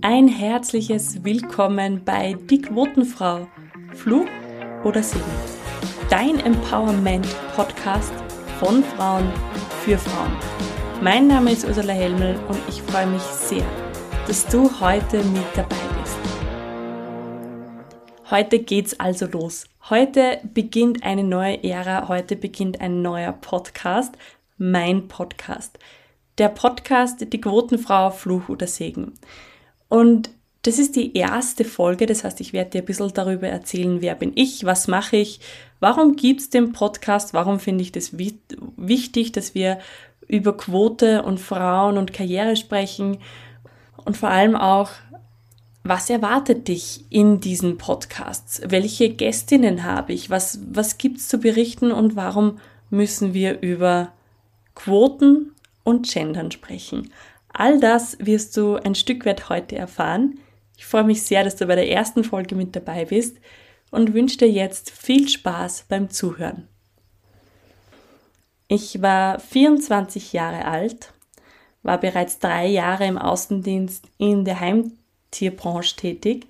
Ein herzliches Willkommen bei Die Quotenfrau. Fluch oder Segen? Dein Empowerment-Podcast von Frauen für Frauen. Mein Name ist Ursula Helmel und ich freue mich sehr, dass du heute mit dabei bist. Heute geht's also los. Heute beginnt eine neue Ära, heute beginnt ein neuer Podcast, mein Podcast. Der Podcast Die Quotenfrau, Fluch oder Segen. Und das ist die erste Folge, das heißt, ich werde dir ein bisschen darüber erzählen, wer bin ich, was mache ich, warum gibt es den Podcast, warum finde ich das wichtig, dass wir über Quote und Frauen und Karriere sprechen und vor allem auch, was erwartet dich in diesen Podcasts? Welche Gästinnen habe ich? Was, was gibt es zu berichten und warum müssen wir über Quoten und Gendern sprechen? All das wirst du ein Stück weit heute erfahren. Ich freue mich sehr, dass du bei der ersten Folge mit dabei bist und wünsche dir jetzt viel Spaß beim Zuhören. Ich war 24 Jahre alt, war bereits drei Jahre im Außendienst in der Heimtierbranche tätig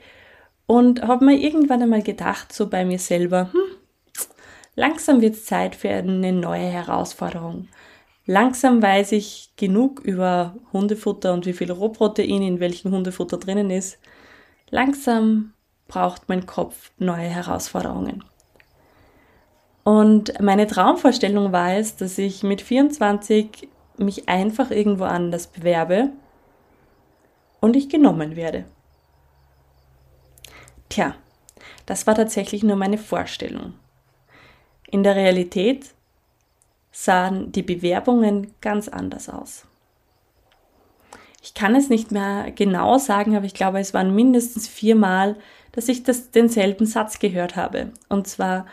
und habe mir irgendwann einmal gedacht, so bei mir selber, hm, langsam wird es Zeit für eine neue Herausforderung. Langsam weiß ich genug über Hundefutter und wie viel Rohprotein in welchem Hundefutter drinnen ist. Langsam braucht mein Kopf neue Herausforderungen. Und meine Traumvorstellung war es, dass ich mit 24 mich einfach irgendwo anders bewerbe und ich genommen werde. Tja, das war tatsächlich nur meine Vorstellung. In der Realität sahen die Bewerbungen ganz anders aus. Ich kann es nicht mehr genau sagen, aber ich glaube, es waren mindestens viermal, dass ich das, denselben Satz gehört habe. Und zwar,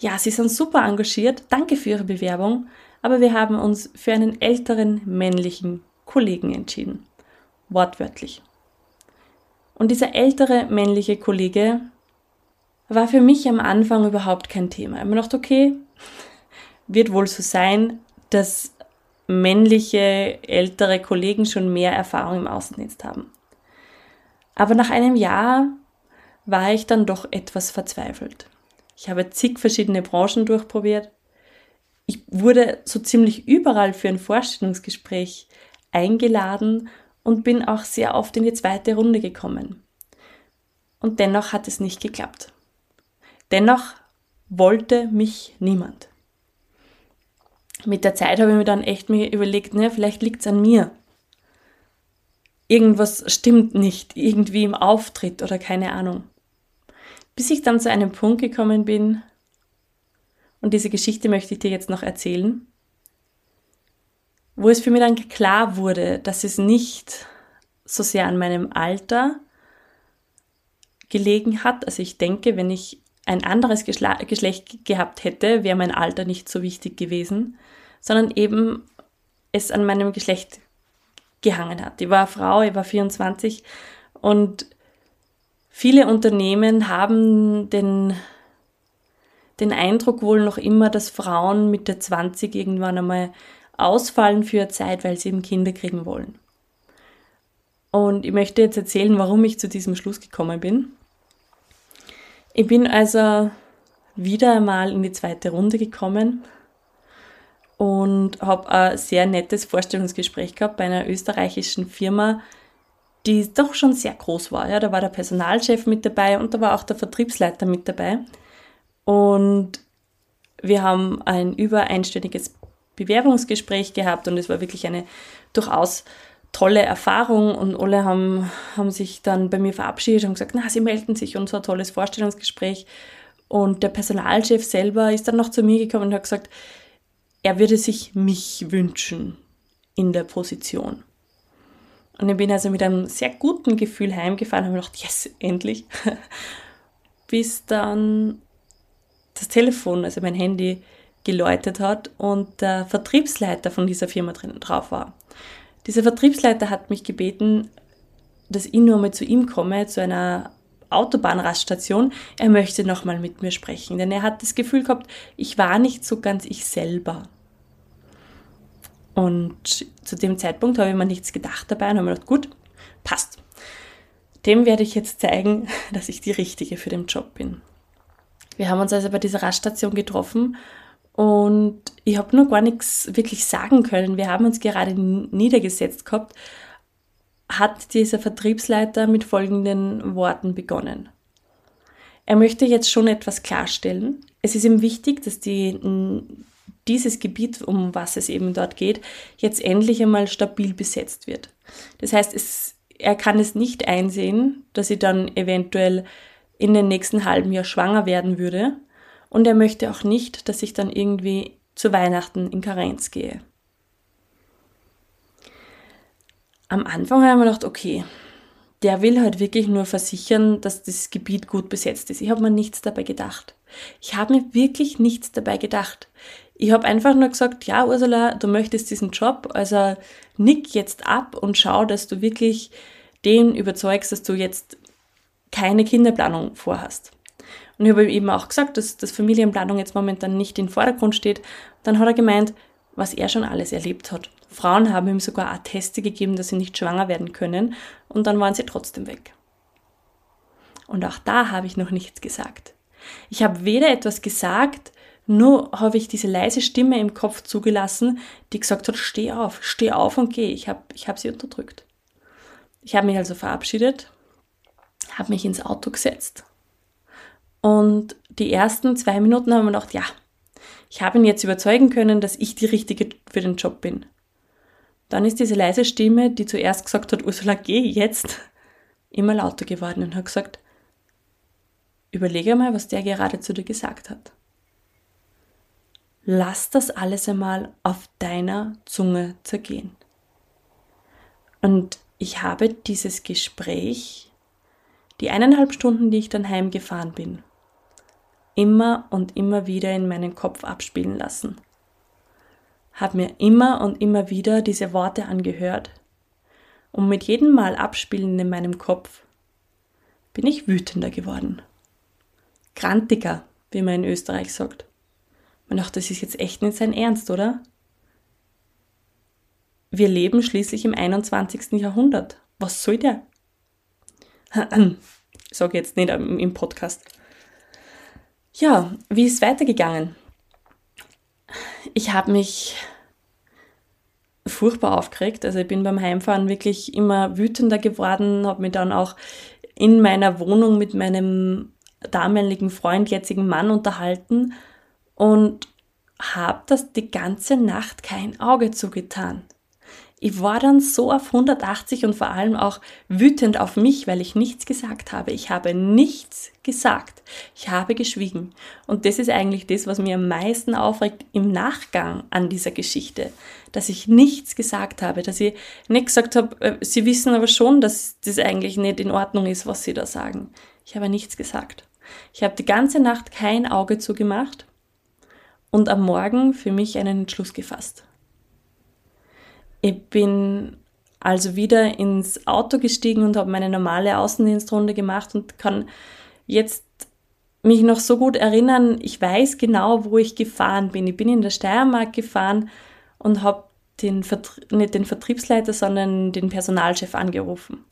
ja, Sie sind super engagiert, danke für Ihre Bewerbung, aber wir haben uns für einen älteren männlichen Kollegen entschieden. Wortwörtlich. Und dieser ältere männliche Kollege war für mich am Anfang überhaupt kein Thema. Ich habe mir gedacht, okay, wird wohl so sein, dass männliche ältere Kollegen schon mehr Erfahrung im Außendienst haben. Aber nach einem Jahr war ich dann doch etwas verzweifelt. Ich habe zig verschiedene Branchen durchprobiert. Ich wurde so ziemlich überall für ein Vorstellungsgespräch eingeladen und bin auch sehr oft in die zweite Runde gekommen. Und dennoch hat es nicht geklappt. Dennoch wollte mich niemand mit der Zeit habe ich mir dann echt mir überlegt, ne, vielleicht liegt es an mir. Irgendwas stimmt nicht, irgendwie im Auftritt oder keine Ahnung. Bis ich dann zu einem Punkt gekommen bin, und diese Geschichte möchte ich dir jetzt noch erzählen, wo es für mich dann klar wurde, dass es nicht so sehr an meinem Alter gelegen hat. Also ich denke, wenn ich ein anderes Geschlecht gehabt hätte, wäre mein Alter nicht so wichtig gewesen, sondern eben es an meinem Geschlecht gehangen hat. Ich war Frau, ich war 24 und viele Unternehmen haben den, den Eindruck wohl noch immer, dass Frauen mit der 20 irgendwann einmal ausfallen für eine Zeit, weil sie eben Kinder kriegen wollen. Und ich möchte jetzt erzählen, warum ich zu diesem Schluss gekommen bin. Ich bin also wieder einmal in die zweite Runde gekommen und habe ein sehr nettes Vorstellungsgespräch gehabt bei einer österreichischen Firma, die doch schon sehr groß war. Ja, da war der Personalchef mit dabei und da war auch der Vertriebsleiter mit dabei. Und wir haben ein über einstündiges Bewerbungsgespräch gehabt und es war wirklich eine durchaus tolle Erfahrung und alle haben, haben sich dann bei mir verabschiedet und gesagt, na, sie melden sich und so ein tolles Vorstellungsgespräch. Und der Personalchef selber ist dann noch zu mir gekommen und hat gesagt, er würde sich mich wünschen in der Position. Und ich bin also mit einem sehr guten Gefühl heimgefahren und habe gedacht, yes, endlich. Bis dann das Telefon, also mein Handy, geläutet hat und der Vertriebsleiter von dieser Firma drin drauf war. Dieser Vertriebsleiter hat mich gebeten, dass ich nur mal zu ihm komme, zu einer Autobahnraststation. Er möchte nochmal mit mir sprechen, denn er hat das Gefühl gehabt, ich war nicht so ganz ich selber. Und zu dem Zeitpunkt habe ich mir nichts gedacht dabei und habe mir gedacht, gut, passt. dem werde ich jetzt zeigen, dass ich die Richtige für den Job bin. Wir haben uns also bei dieser Raststation getroffen und ich habe nur gar nichts wirklich sagen können. Wir haben uns gerade niedergesetzt gehabt, hat dieser Vertriebsleiter mit folgenden Worten begonnen. Er möchte jetzt schon etwas klarstellen. Es ist ihm wichtig, dass die, dieses Gebiet, um was es eben dort geht, jetzt endlich einmal stabil besetzt wird. Das heißt, es, er kann es nicht einsehen, dass sie dann eventuell in den nächsten halben Jahr schwanger werden würde. Und er möchte auch nicht, dass ich dann irgendwie zu Weihnachten in Karenz gehe. Am Anfang habe ich mir gedacht, okay, der will halt wirklich nur versichern, dass das Gebiet gut besetzt ist. Ich habe mir nichts dabei gedacht. Ich habe mir wirklich nichts dabei gedacht. Ich habe einfach nur gesagt, ja, Ursula, du möchtest diesen Job, also nick jetzt ab und schau, dass du wirklich den überzeugst, dass du jetzt keine Kinderplanung vorhast. Und ich habe ihm eben auch gesagt, dass, dass Familienplanung jetzt momentan nicht im Vordergrund steht. Dann hat er gemeint, was er schon alles erlebt hat. Frauen haben ihm sogar Atteste gegeben, dass sie nicht schwanger werden können und dann waren sie trotzdem weg. Und auch da habe ich noch nichts gesagt. Ich habe weder etwas gesagt, nur habe ich diese leise Stimme im Kopf zugelassen, die gesagt hat, steh auf, steh auf und geh. Ich habe ich hab sie unterdrückt. Ich habe mich also verabschiedet, habe mich ins Auto gesetzt und die ersten zwei Minuten haben wir gedacht, ja, ich habe ihn jetzt überzeugen können, dass ich die Richtige für den Job bin. Dann ist diese leise Stimme, die zuerst gesagt hat, Ursula, geh jetzt, immer lauter geworden und hat gesagt, überlege mal, was der gerade zu dir gesagt hat lass das alles einmal auf deiner Zunge zergehen. Und ich habe dieses Gespräch, die eineinhalb Stunden, die ich dann heimgefahren bin, immer und immer wieder in meinen Kopf abspielen lassen. Habe mir immer und immer wieder diese Worte angehört. Und mit jedem Mal abspielen in meinem Kopf bin ich wütender geworden. Grantiger, wie man in Österreich sagt. Man dachte, das ist jetzt echt nicht sein Ernst, oder? Wir leben schließlich im 21. Jahrhundert. Was soll der? Sage jetzt nicht im Podcast. Ja, wie ist es weitergegangen? Ich habe mich furchtbar aufgeregt. Also ich bin beim Heimfahren wirklich immer wütender geworden, habe mich dann auch in meiner Wohnung mit meinem damaligen Freund, jetzigen Mann unterhalten und habe das die ganze Nacht kein Auge zugetan. Ich war dann so auf 180 und vor allem auch wütend auf mich, weil ich nichts gesagt habe. Ich habe nichts gesagt. Ich habe geschwiegen. Und das ist eigentlich das, was mir am meisten aufregt im Nachgang an dieser Geschichte. Dass ich nichts gesagt habe, dass ich nicht gesagt habe, äh, Sie wissen aber schon, dass das eigentlich nicht in Ordnung ist, was Sie da sagen. Ich habe nichts gesagt. Ich habe die ganze Nacht kein Auge zugemacht und am Morgen für mich einen Entschluss gefasst. Ich bin also wieder ins Auto gestiegen und habe meine normale Außendienstrunde gemacht und kann jetzt mich noch so gut erinnern, ich weiß genau, wo ich gefahren bin. Ich bin in der Steiermark gefahren und habe den nicht den Vertriebsleiter, sondern den Personalchef angerufen.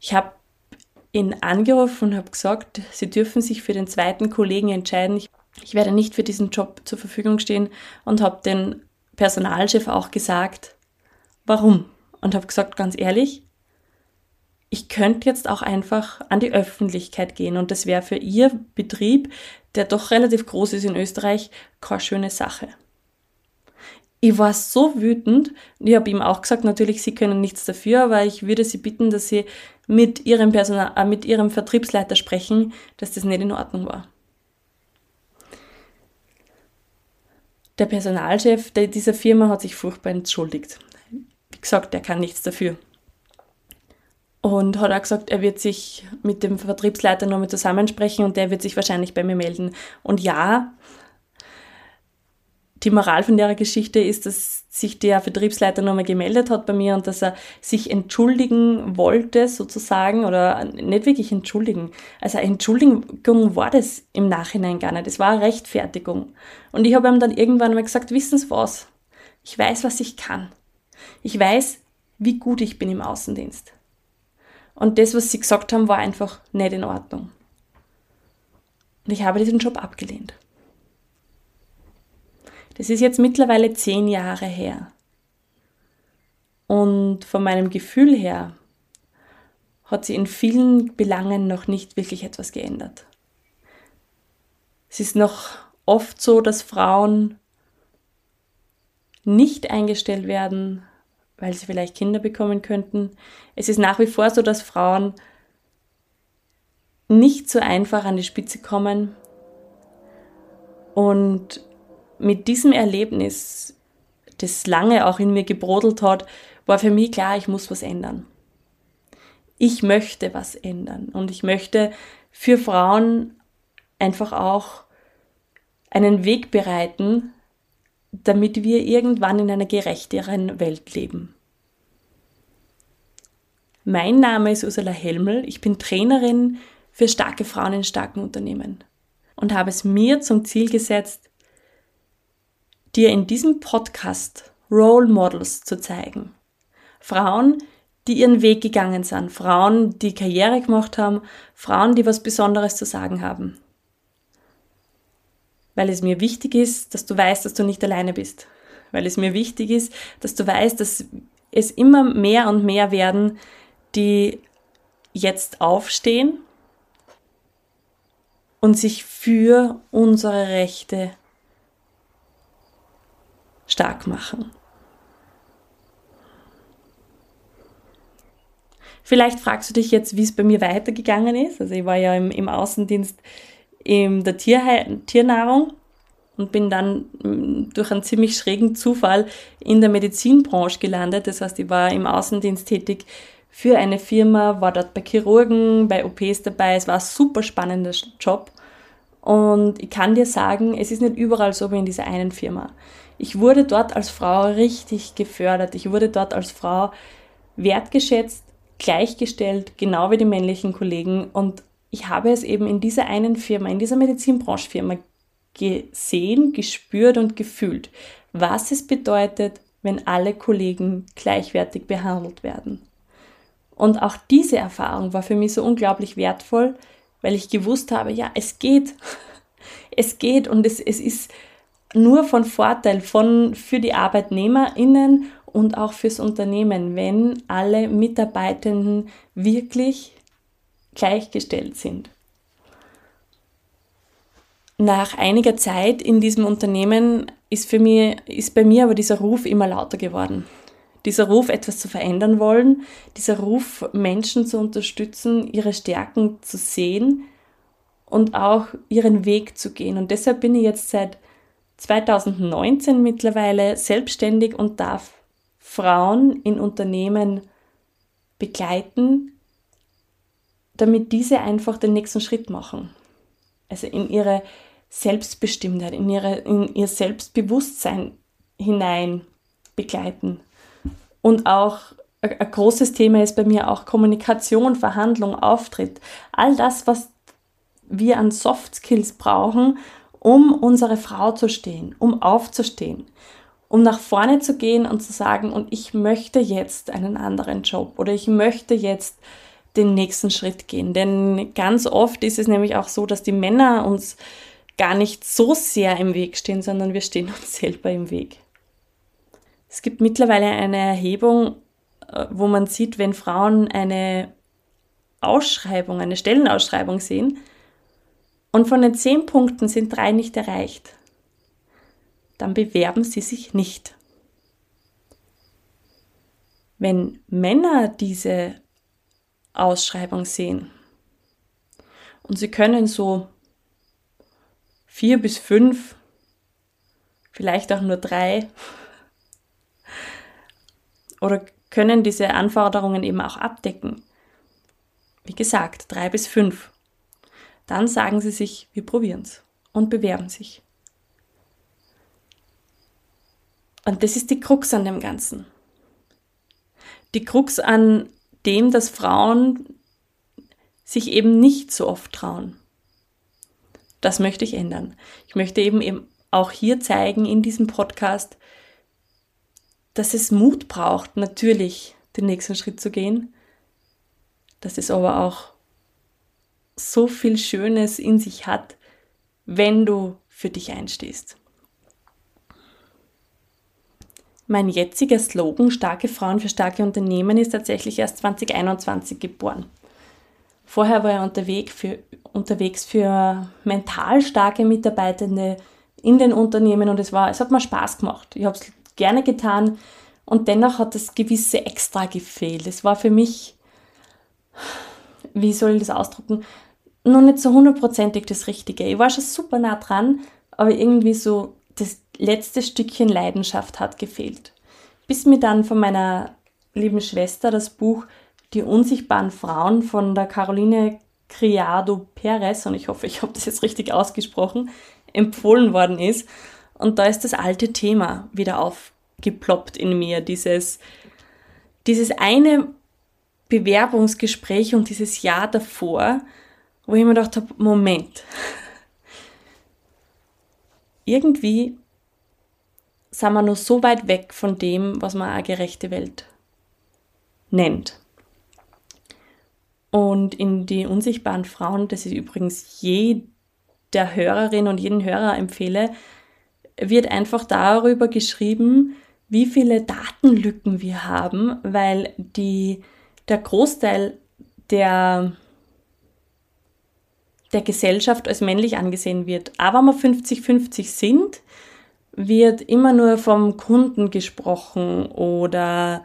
Ich habe ihn angerufen und habe gesagt, sie dürfen sich für den zweiten Kollegen entscheiden. Ich, ich werde nicht für diesen Job zur Verfügung stehen und habe den Personalchef auch gesagt, warum. Und habe gesagt, ganz ehrlich, ich könnte jetzt auch einfach an die Öffentlichkeit gehen und das wäre für Ihr Betrieb, der doch relativ groß ist in Österreich, keine schöne Sache. Ich war so wütend. Ich habe ihm auch gesagt, natürlich, Sie können nichts dafür, aber ich würde Sie bitten, dass Sie mit Ihrem, Personal, äh, mit Ihrem Vertriebsleiter sprechen, dass das nicht in Ordnung war. Der Personalchef dieser Firma hat sich furchtbar entschuldigt. Wie gesagt, er kann nichts dafür. Und hat auch gesagt, er wird sich mit dem Vertriebsleiter nochmal zusammensprechen und der wird sich wahrscheinlich bei mir melden. Und ja, die Moral von der Geschichte ist, dass sich der Vertriebsleiter nochmal gemeldet hat bei mir und dass er sich entschuldigen wollte, sozusagen, oder nicht wirklich entschuldigen. Also Entschuldigung war das im Nachhinein gar nicht. Es war Rechtfertigung. Und ich habe ihm dann irgendwann mal gesagt, wissen Sie was? Ich weiß, was ich kann. Ich weiß, wie gut ich bin im Außendienst. Und das, was sie gesagt haben, war einfach nicht in Ordnung. Und ich habe diesen Job abgelehnt. Das ist jetzt mittlerweile zehn Jahre her. Und von meinem Gefühl her hat sie in vielen Belangen noch nicht wirklich etwas geändert. Es ist noch oft so, dass Frauen nicht eingestellt werden, weil sie vielleicht Kinder bekommen könnten. Es ist nach wie vor so, dass Frauen nicht so einfach an die Spitze kommen. Und mit diesem Erlebnis, das lange auch in mir gebrodelt hat, war für mich klar, ich muss was ändern. Ich möchte was ändern und ich möchte für Frauen einfach auch einen Weg bereiten, damit wir irgendwann in einer gerechteren Welt leben. Mein Name ist Ursula Helmel, ich bin Trainerin für starke Frauen in starken Unternehmen und habe es mir zum Ziel gesetzt, dir in diesem Podcast Role Models zu zeigen. Frauen, die ihren Weg gegangen sind, Frauen, die Karriere gemacht haben, Frauen, die was Besonderes zu sagen haben weil es mir wichtig ist, dass du weißt, dass du nicht alleine bist. Weil es mir wichtig ist, dass du weißt, dass es immer mehr und mehr werden, die jetzt aufstehen und sich für unsere Rechte stark machen. Vielleicht fragst du dich jetzt, wie es bei mir weitergegangen ist. Also ich war ja im, im Außendienst in der Tierhe Tiernahrung und bin dann mm, durch einen ziemlich schrägen Zufall in der Medizinbranche gelandet. Das heißt, ich war im Außendienst tätig für eine Firma, war dort bei Chirurgen, bei OPs dabei. Es war ein super spannender Job. Und ich kann dir sagen, es ist nicht überall so wie in dieser einen Firma. Ich wurde dort als Frau richtig gefördert. Ich wurde dort als Frau wertgeschätzt, gleichgestellt, genau wie die männlichen Kollegen. Und ich habe es eben in dieser einen Firma, in dieser Medizinbranchefirma gesehen, gespürt und gefühlt, was es bedeutet, wenn alle Kollegen gleichwertig behandelt werden. Und auch diese Erfahrung war für mich so unglaublich wertvoll, weil ich gewusst habe, ja, es geht. Es geht und es, es ist nur von Vorteil von, für die ArbeitnehmerInnen und auch fürs Unternehmen, wenn alle Mitarbeitenden wirklich gleichgestellt sind. Nach einiger Zeit in diesem Unternehmen ist, für mich, ist bei mir aber dieser Ruf immer lauter geworden. Dieser Ruf, etwas zu verändern wollen, dieser Ruf, Menschen zu unterstützen, ihre Stärken zu sehen und auch ihren Weg zu gehen. Und deshalb bin ich jetzt seit 2019 mittlerweile selbstständig und darf Frauen in Unternehmen begleiten, damit diese einfach den nächsten Schritt machen. Also in ihre Selbstbestimmtheit, in, ihre, in ihr Selbstbewusstsein hinein begleiten. Und auch ein großes Thema ist bei mir auch Kommunikation, Verhandlung, Auftritt. All das, was wir an Soft Skills brauchen, um unsere Frau zu stehen, um aufzustehen, um nach vorne zu gehen und zu sagen, und ich möchte jetzt einen anderen Job oder ich möchte jetzt den nächsten Schritt gehen. Denn ganz oft ist es nämlich auch so, dass die Männer uns gar nicht so sehr im Weg stehen, sondern wir stehen uns selber im Weg. Es gibt mittlerweile eine Erhebung, äh, wo man sieht, wenn Frauen eine Ausschreibung, eine Stellenausschreibung sehen und von den zehn Punkten sind drei nicht erreicht, dann bewerben sie sich nicht. Wenn Männer diese Ausschreibung sehen. Und Sie können so vier bis fünf, vielleicht auch nur drei, oder können diese Anforderungen eben auch abdecken. Wie gesagt, drei bis fünf. Dann sagen Sie sich, wir probieren es und bewerben sich. Und das ist die Krux an dem Ganzen. Die Krux an dem, dass Frauen sich eben nicht so oft trauen. Das möchte ich ändern. Ich möchte eben, eben auch hier zeigen in diesem Podcast, dass es Mut braucht, natürlich den nächsten Schritt zu gehen, dass es aber auch so viel Schönes in sich hat, wenn du für dich einstehst. Mein jetziger Slogan Starke Frauen für starke Unternehmen ist tatsächlich erst 2021 geboren. Vorher war er unterwegs für, unterwegs für mental starke Mitarbeitende in den Unternehmen und es, war, es hat mir Spaß gemacht. Ich habe es gerne getan und dennoch hat das gewisse Extra gefehlt. Es war für mich, wie soll ich das ausdrücken, noch nicht so hundertprozentig das Richtige. Ich war schon super nah dran, aber irgendwie so das letzte Stückchen Leidenschaft hat gefehlt. Bis mir dann von meiner lieben Schwester das Buch Die unsichtbaren Frauen von der Caroline Criado Perez, und ich hoffe, ich habe das jetzt richtig ausgesprochen, empfohlen worden ist. Und da ist das alte Thema wieder aufgeploppt in mir, dieses, dieses eine Bewerbungsgespräch und dieses Jahr davor, wo ich mir gedacht habe, Moment, irgendwie sind wir noch so weit weg von dem, was man eine gerechte Welt nennt. Und in die unsichtbaren Frauen, das ist übrigens jeder Hörerin und jeden Hörer empfehle, wird einfach darüber geschrieben, wie viele Datenlücken wir haben, weil die, der Großteil der der Gesellschaft als männlich angesehen wird. Aber wenn wir 50-50 sind, wird immer nur vom Kunden gesprochen oder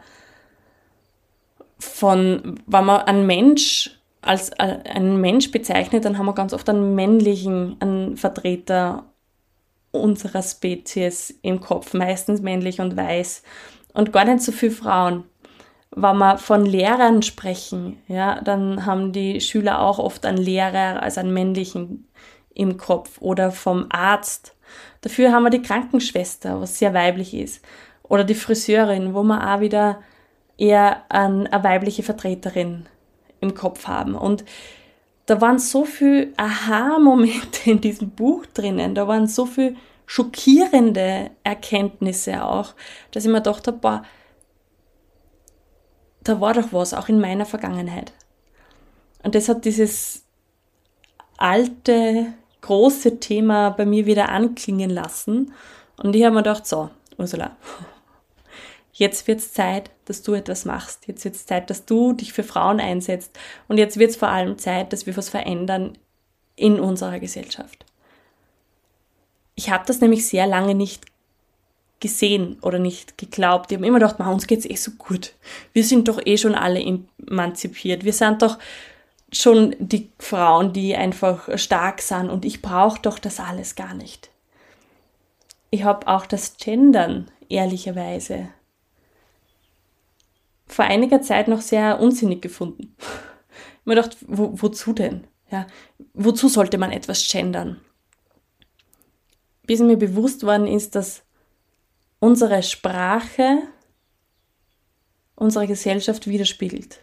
von, wenn man einen Mensch als äh, einen Mensch bezeichnet, dann haben wir ganz oft einen männlichen, einen Vertreter unserer Spezies im Kopf, meistens männlich und weiß und gar nicht so viel Frauen wenn wir von Lehrern sprechen, ja, dann haben die Schüler auch oft einen Lehrer als einen männlichen im Kopf oder vom Arzt. Dafür haben wir die Krankenschwester, was sehr weiblich ist. Oder die Friseurin, wo wir auch wieder eher eine weibliche Vertreterin im Kopf haben. Und da waren so viele Aha-Momente in diesem Buch drinnen, da waren so viele schockierende Erkenntnisse auch, dass ich mir gedacht habe, boah, da war doch was, auch in meiner Vergangenheit. Und das hat dieses alte, große Thema bei mir wieder anklingen lassen. Und ich habe mir gedacht, so, Ursula, jetzt wird es Zeit, dass du etwas machst. Jetzt wird es Zeit, dass du dich für Frauen einsetzt. Und jetzt wird es vor allem Zeit, dass wir was verändern in unserer Gesellschaft. Ich habe das nämlich sehr lange nicht gesehen oder nicht geglaubt. Die haben immer gedacht, ma, uns geht's eh so gut. Wir sind doch eh schon alle emanzipiert. Wir sind doch schon die Frauen, die einfach stark sind und ich brauche doch das alles gar nicht. Ich habe auch das Gendern ehrlicherweise vor einiger Zeit noch sehr unsinnig gefunden. Ich mir gedacht, wo, wozu denn? Ja, wozu sollte man etwas gendern? Bis mir bewusst worden ist, dass unsere Sprache unsere Gesellschaft widerspiegelt.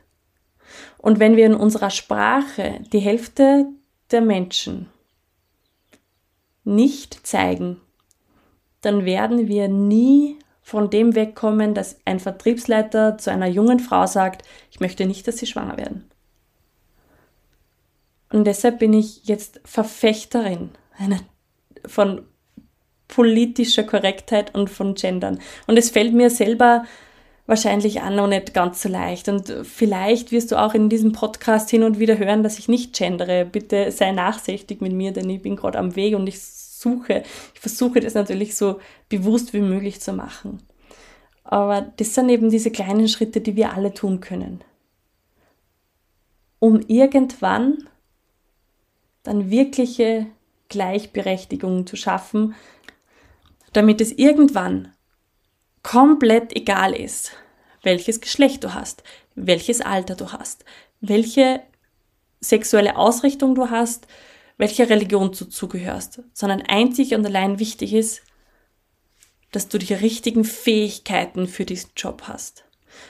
Und wenn wir in unserer Sprache die Hälfte der Menschen nicht zeigen, dann werden wir nie von dem wegkommen, dass ein Vertriebsleiter zu einer jungen Frau sagt, ich möchte nicht, dass sie schwanger werden. Und deshalb bin ich jetzt Verfechterin von politischer Korrektheit und von Gendern. Und es fällt mir selber wahrscheinlich auch noch nicht ganz so leicht. Und vielleicht wirst du auch in diesem Podcast hin und wieder hören, dass ich nicht gendere. Bitte sei nachsichtig mit mir, denn ich bin gerade am Weg und ich suche, ich versuche das natürlich so bewusst wie möglich zu machen. Aber das sind eben diese kleinen Schritte, die wir alle tun können. Um irgendwann dann wirkliche Gleichberechtigung zu schaffen, damit es irgendwann komplett egal ist, welches Geschlecht du hast, welches Alter du hast, welche sexuelle Ausrichtung du hast, welcher Religion du zugehörst, sondern einzig und allein wichtig ist, dass du die richtigen Fähigkeiten für diesen Job hast.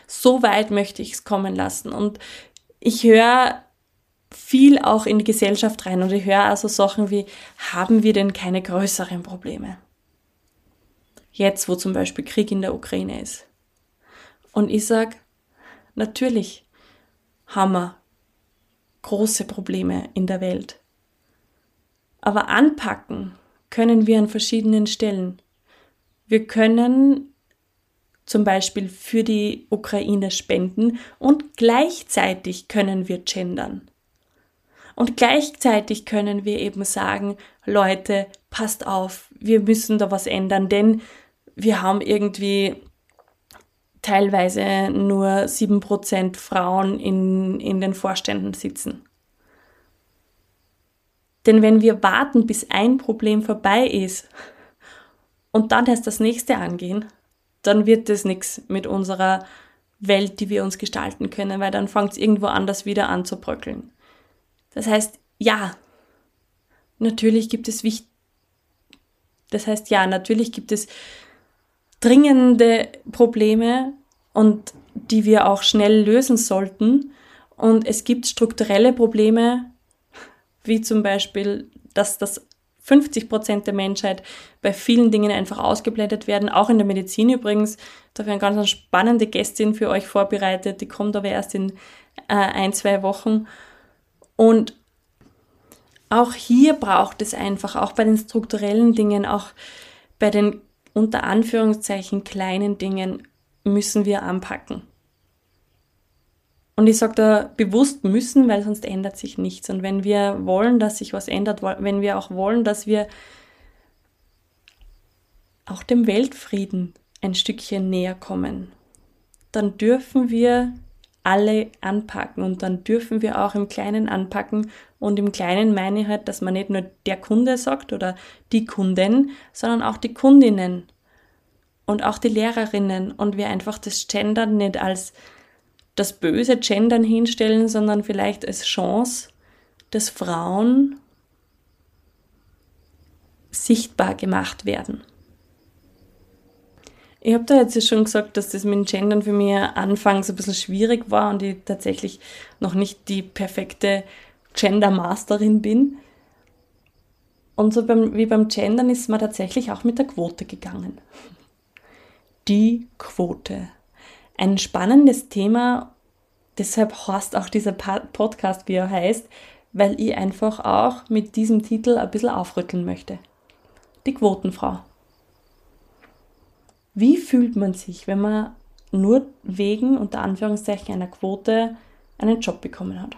So weit möchte ich es kommen lassen. Und ich höre viel auch in die Gesellschaft rein und ich höre also Sachen wie, haben wir denn keine größeren Probleme? Jetzt, wo zum Beispiel Krieg in der Ukraine ist. Und ich sage, Natürlich haben wir große Probleme in der Welt. Aber anpacken können wir an verschiedenen Stellen. Wir können zum Beispiel für die Ukraine spenden und gleichzeitig können wir gendern. Und gleichzeitig können wir eben sagen, Leute, passt auf, wir müssen da was ändern, denn wir haben irgendwie teilweise nur 7% Frauen in, in den Vorständen sitzen. Denn wenn wir warten, bis ein Problem vorbei ist und dann erst das nächste angehen, dann wird das nichts mit unserer Welt, die wir uns gestalten können, weil dann fängt es irgendwo anders wieder an zu bröckeln. Das heißt, ja, natürlich gibt es wichtig, das heißt, ja, natürlich gibt es dringende Probleme und die wir auch schnell lösen sollten. Und es gibt strukturelle Probleme, wie zum Beispiel, dass das 50 Prozent der Menschheit bei vielen Dingen einfach ausgeblendet werden, auch in der Medizin übrigens. Da habe ich eine ganz spannende Gästin für euch vorbereitet, die kommt aber erst in äh, ein, zwei Wochen. Und auch hier braucht es einfach, auch bei den strukturellen Dingen, auch bei den unter Anführungszeichen kleinen Dingen müssen wir anpacken. Und ich sage da bewusst müssen, weil sonst ändert sich nichts. Und wenn wir wollen, dass sich was ändert, wenn wir auch wollen, dass wir auch dem Weltfrieden ein Stückchen näher kommen, dann dürfen wir alle anpacken und dann dürfen wir auch im Kleinen anpacken. Und im Kleinen meine ich halt, dass man nicht nur der Kunde sagt oder die Kunden, sondern auch die Kundinnen und auch die Lehrerinnen und wir einfach das Gendern nicht als das böse Gendern hinstellen, sondern vielleicht als Chance, dass Frauen sichtbar gemacht werden. Ich habe da jetzt schon gesagt, dass das mit dem Gendern für mich anfangs ein bisschen schwierig war und ich tatsächlich noch nicht die perfekte Gender-Masterin bin. Und so beim, wie beim Gendern ist man tatsächlich auch mit der Quote gegangen. Die Quote ein spannendes Thema. Deshalb heißt auch dieser Podcast, wie er heißt, weil ich einfach auch mit diesem Titel ein bisschen aufrütteln möchte. Die Quotenfrau. Wie fühlt man sich, wenn man nur wegen, unter Anführungszeichen, einer Quote einen Job bekommen hat?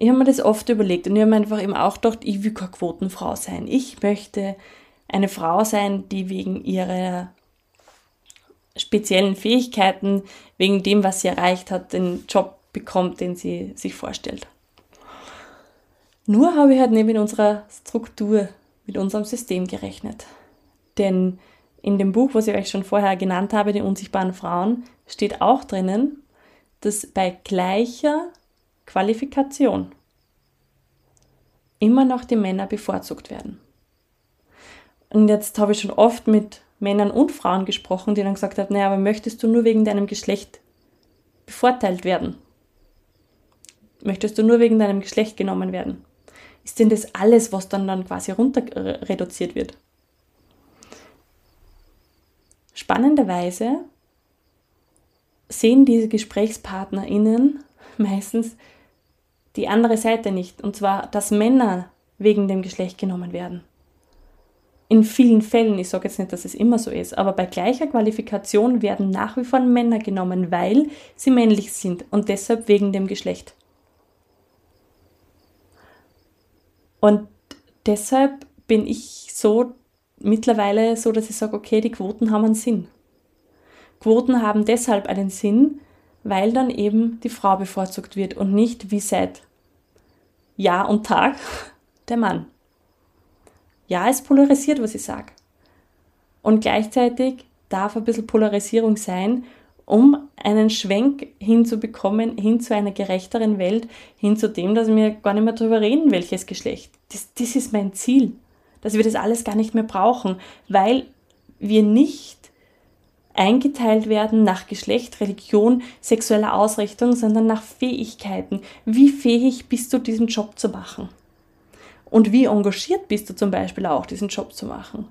Ich habe mir das oft überlegt und ich habe mir einfach eben auch gedacht, ich will keine Quotenfrau sein. Ich möchte eine Frau sein, die wegen ihrer speziellen Fähigkeiten, wegen dem, was sie erreicht hat, den Job bekommt, den sie sich vorstellt. Nur habe ich halt mit unserer Struktur, mit unserem System gerechnet. Denn in dem Buch, was ich euch schon vorher genannt habe, die unsichtbaren Frauen, steht auch drinnen, dass bei gleicher Qualifikation immer noch die Männer bevorzugt werden. Und jetzt habe ich schon oft mit Männern und Frauen gesprochen, die dann gesagt haben, naja, aber möchtest du nur wegen deinem Geschlecht bevorteilt werden? Möchtest du nur wegen deinem Geschlecht genommen werden? Ist denn das alles, was dann, dann quasi runter reduziert wird? Spannenderweise sehen diese GesprächspartnerInnen meistens die andere Seite nicht, und zwar, dass Männer wegen dem Geschlecht genommen werden in vielen Fällen, ich sage jetzt nicht, dass es immer so ist, aber bei gleicher Qualifikation werden nach wie vor Männer genommen, weil sie männlich sind und deshalb wegen dem Geschlecht. Und deshalb bin ich so mittlerweile so, dass ich sage, okay, die Quoten haben einen Sinn. Quoten haben deshalb einen Sinn, weil dann eben die Frau bevorzugt wird und nicht wie seit Jahr und Tag der Mann. Ja, es polarisiert, was ich sage. Und gleichzeitig darf ein bisschen Polarisierung sein, um einen Schwenk hinzubekommen, hin zu einer gerechteren Welt, hin zu dem, dass wir gar nicht mehr darüber reden, welches Geschlecht. Das, das ist mein Ziel, dass wir das alles gar nicht mehr brauchen, weil wir nicht eingeteilt werden nach Geschlecht, Religion, sexueller Ausrichtung, sondern nach Fähigkeiten. Wie fähig bist du, diesen Job zu machen? Und wie engagiert bist du zum Beispiel auch, diesen Job zu machen?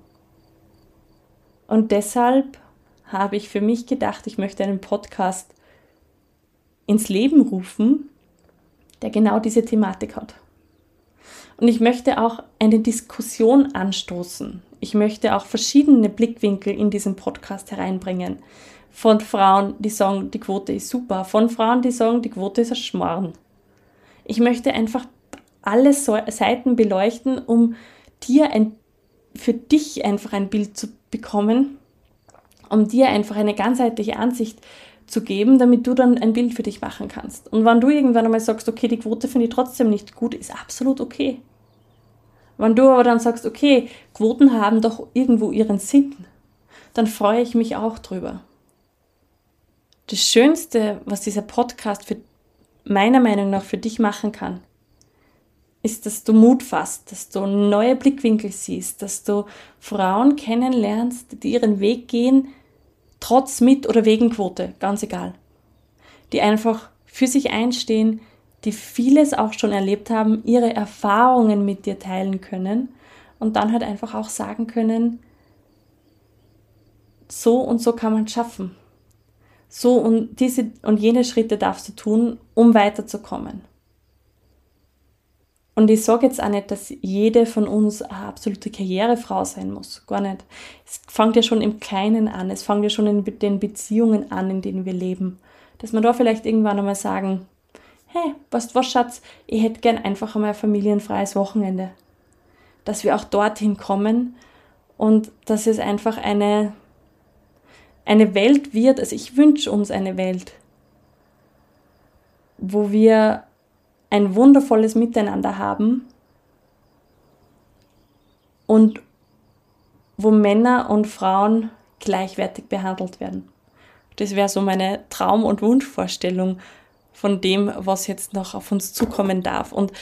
Und deshalb habe ich für mich gedacht, ich möchte einen Podcast ins Leben rufen, der genau diese Thematik hat. Und ich möchte auch eine Diskussion anstoßen. Ich möchte auch verschiedene Blickwinkel in diesen Podcast hereinbringen. Von Frauen, die sagen, die Quote ist super, von Frauen, die sagen, die Quote ist ein Schmarrn. Ich möchte einfach alle Seiten beleuchten, um dir ein, für dich einfach ein Bild zu bekommen, um dir einfach eine ganzheitliche Ansicht zu geben, damit du dann ein Bild für dich machen kannst. Und wenn du irgendwann einmal sagst, okay, die Quote finde ich trotzdem nicht gut, ist absolut okay. Wenn du aber dann sagst, okay, Quoten haben doch irgendwo ihren Sinn, dann freue ich mich auch drüber. Das Schönste, was dieser Podcast für meiner Meinung nach für dich machen kann, ist, dass du Mut fasst, dass du neue Blickwinkel siehst, dass du Frauen kennenlernst, die ihren Weg gehen, trotz mit oder wegen Quote, ganz egal. Die einfach für sich einstehen, die vieles auch schon erlebt haben, ihre Erfahrungen mit dir teilen können und dann halt einfach auch sagen können, so und so kann man es schaffen. So und diese und jene Schritte darfst du tun, um weiterzukommen. Und ich sage jetzt auch nicht, dass jede von uns eine absolute Karrierefrau sein muss. Gar nicht. Es fängt ja schon im Kleinen an. Es fängt ja schon in den Beziehungen an, in denen wir leben. Dass man da vielleicht irgendwann einmal sagen, hey, weißt was, Schatz, ich hätte gern einfach einmal ein familienfreies Wochenende. Dass wir auch dorthin kommen und dass es einfach eine, eine Welt wird, also ich wünsche uns eine Welt, wo wir ein wundervolles Miteinander haben und wo Männer und Frauen gleichwertig behandelt werden. Das wäre so meine Traum- und Wunschvorstellung von dem, was jetzt noch auf uns zukommen darf. Und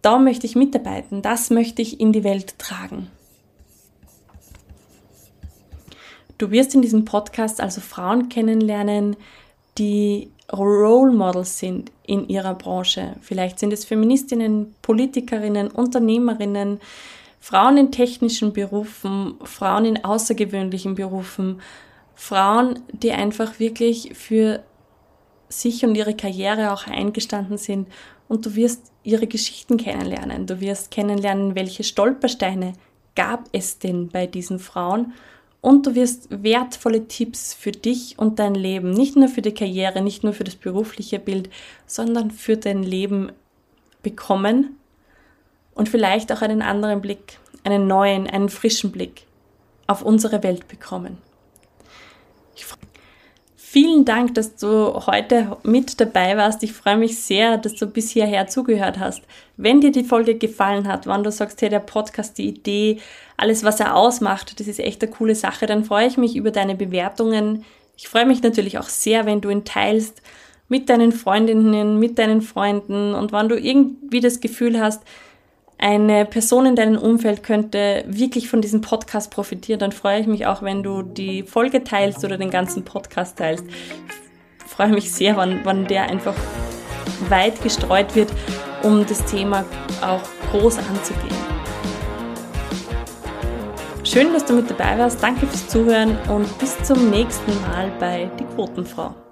da möchte ich mitarbeiten, das möchte ich in die Welt tragen. Du wirst in diesem Podcast also Frauen kennenlernen, die Role Models sind in ihrer Branche. Vielleicht sind es Feministinnen, Politikerinnen, Unternehmerinnen, Frauen in technischen Berufen, Frauen in außergewöhnlichen Berufen, Frauen, die einfach wirklich für sich und ihre Karriere auch eingestanden sind und du wirst ihre Geschichten kennenlernen. Du wirst kennenlernen, welche Stolpersteine gab es denn bei diesen Frauen und du wirst wertvolle Tipps für dich und dein Leben, nicht nur für die Karriere, nicht nur für das berufliche Bild, sondern für dein Leben bekommen und vielleicht auch einen anderen Blick, einen neuen, einen frischen Blick auf unsere Welt bekommen. Vielen Dank, dass du heute mit dabei warst. Ich freue mich sehr, dass du bis hierher zugehört hast. Wenn dir die Folge gefallen hat, wenn du sagst, hey, der Podcast, die Idee, alles, was er ausmacht, das ist echt eine coole Sache, dann freue ich mich über deine Bewertungen. Ich freue mich natürlich auch sehr, wenn du ihn teilst mit deinen Freundinnen, mit deinen Freunden und wenn du irgendwie das Gefühl hast, eine Person in deinem Umfeld könnte wirklich von diesem Podcast profitieren, dann freue ich mich auch, wenn du die Folge teilst oder den ganzen Podcast teilst. Ich freue mich sehr, wann, wann der einfach weit gestreut wird, um das Thema auch groß anzugehen. Schön, dass du mit dabei warst. Danke fürs Zuhören und bis zum nächsten Mal bei Die Quotenfrau.